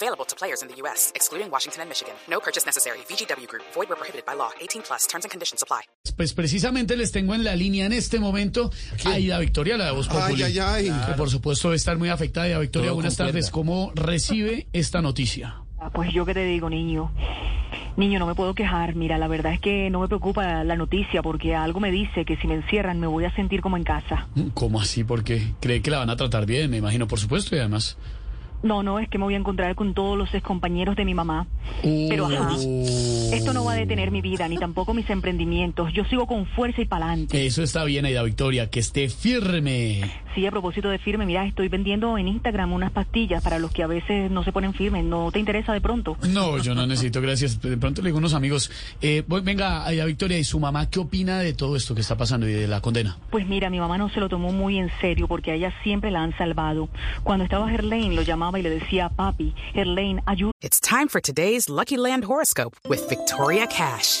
Available to players in the U.S., excluding Washington and Michigan. No purchase necessary. VGW Group. Void where prohibited by law. 18 plus. Terms and conditions apply. Pues precisamente les tengo en la línea en este momento a Victoria, la de Voz Populi. Ay, ay, ay. Que por supuesto debe estar muy afectada. Aida Victoria, Todo buenas tardes. ¿Cómo recibe esta noticia? Ah, Pues yo qué te digo, niño. Niño, no me puedo quejar. Mira, la verdad es que no me preocupa la noticia porque algo me dice que si me encierran me voy a sentir como en casa. ¿Cómo así? Porque cree que la van a tratar bien, me imagino, por supuesto, y además. No, no, es que me voy a encontrar con todos los excompañeros de mi mamá. Pero ajá, Uh. esto no va a detener mi vida ni tampoco mis emprendimientos. Yo sigo con fuerza y pa'lante. Eso está bien, Aida Victoria, que esté firme. Sí, a propósito de firme, mira, estoy vendiendo en Instagram unas pastillas para los que a veces no se ponen firmes. ¿No te interesa de pronto? No, yo no necesito, gracias. De pronto le digo a unos amigos. Eh, voy- venga, Aida Victoria, ¿y su mamá qué opina de todo esto que está pasando y de la condena? Pues mira, mi mamá no se lo tomó muy en serio porque a ella siempre la han salvado. Cuando estaba Herlane lo llamaba y le decía, papi, Herlane, ayúdame. It's time for today's Lucky Land horoscope with Victoria Cash.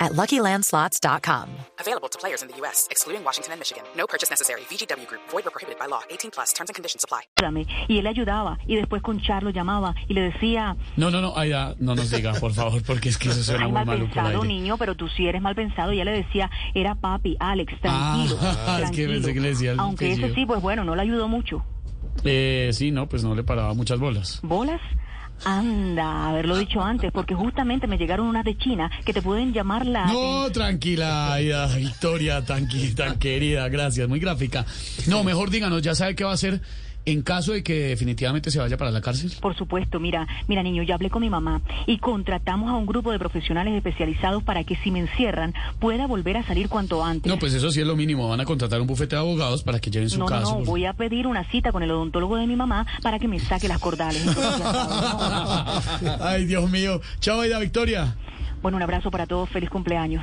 at LuckyLandSlots.com. Available to players in the U.S., excluding Washington and Michigan. No purchase necessary. VGW Group. Void where prohibited by law. 18 plus. Terms and conditions apply. Y él le ayudaba y después con Charlo llamaba y le decía, No, no, no, Aida, no nos diga, por favor, porque es que eso suena ay, muy mal pensado niño, pero tú sí eres mal pensado. Y ella le decía, era papi, Alex, tranquilo, Ah, es que tranquilo. pensé que le decía el Aunque ese sí, pues bueno, no le ayudó mucho. Eh, sí, no, pues no le paraba muchas bolas. ¿Bolas? Anda, haberlo dicho antes, porque justamente me llegaron unas de China que te pueden llamar la... No, tranquila, Aida, Victoria, tan, querida, gracias, muy gráfica. No, mejor díganos, ya sabe qué va a hacer en caso de que definitivamente se vaya para la cárcel. Por supuesto, mira, mira niño, ya hablé con mi mamá y contratamos a un grupo de profesionales especializados para que si me encierran pueda volver a salir cuanto antes. No, pues eso sí es lo mínimo, van a contratar un bufete de abogados para que lleven su no, no, caso. no, voy a pedir una cita con el odontólogo de mi mamá para que me saque las cordales. ¿no? Ay, Dios mío. Chao, Aida, Victoria. Bueno, un abrazo para todos, feliz cumpleaños.